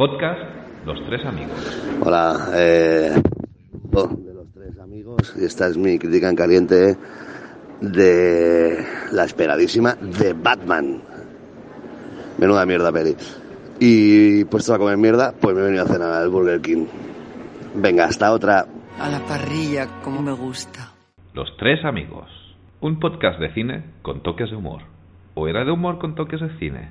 Podcast Los Tres Amigos. Hola, eh, de los tres amigos, y esta es mi crítica en caliente de la esperadísima de Batman. Menuda mierda peli. Y puesto a comer mierda, pues me he venido a cenar al Burger King. Venga, hasta otra. A la parrilla, como me gusta. Los Tres Amigos. Un podcast de cine con toques de humor. ¿O era de humor con toques de cine?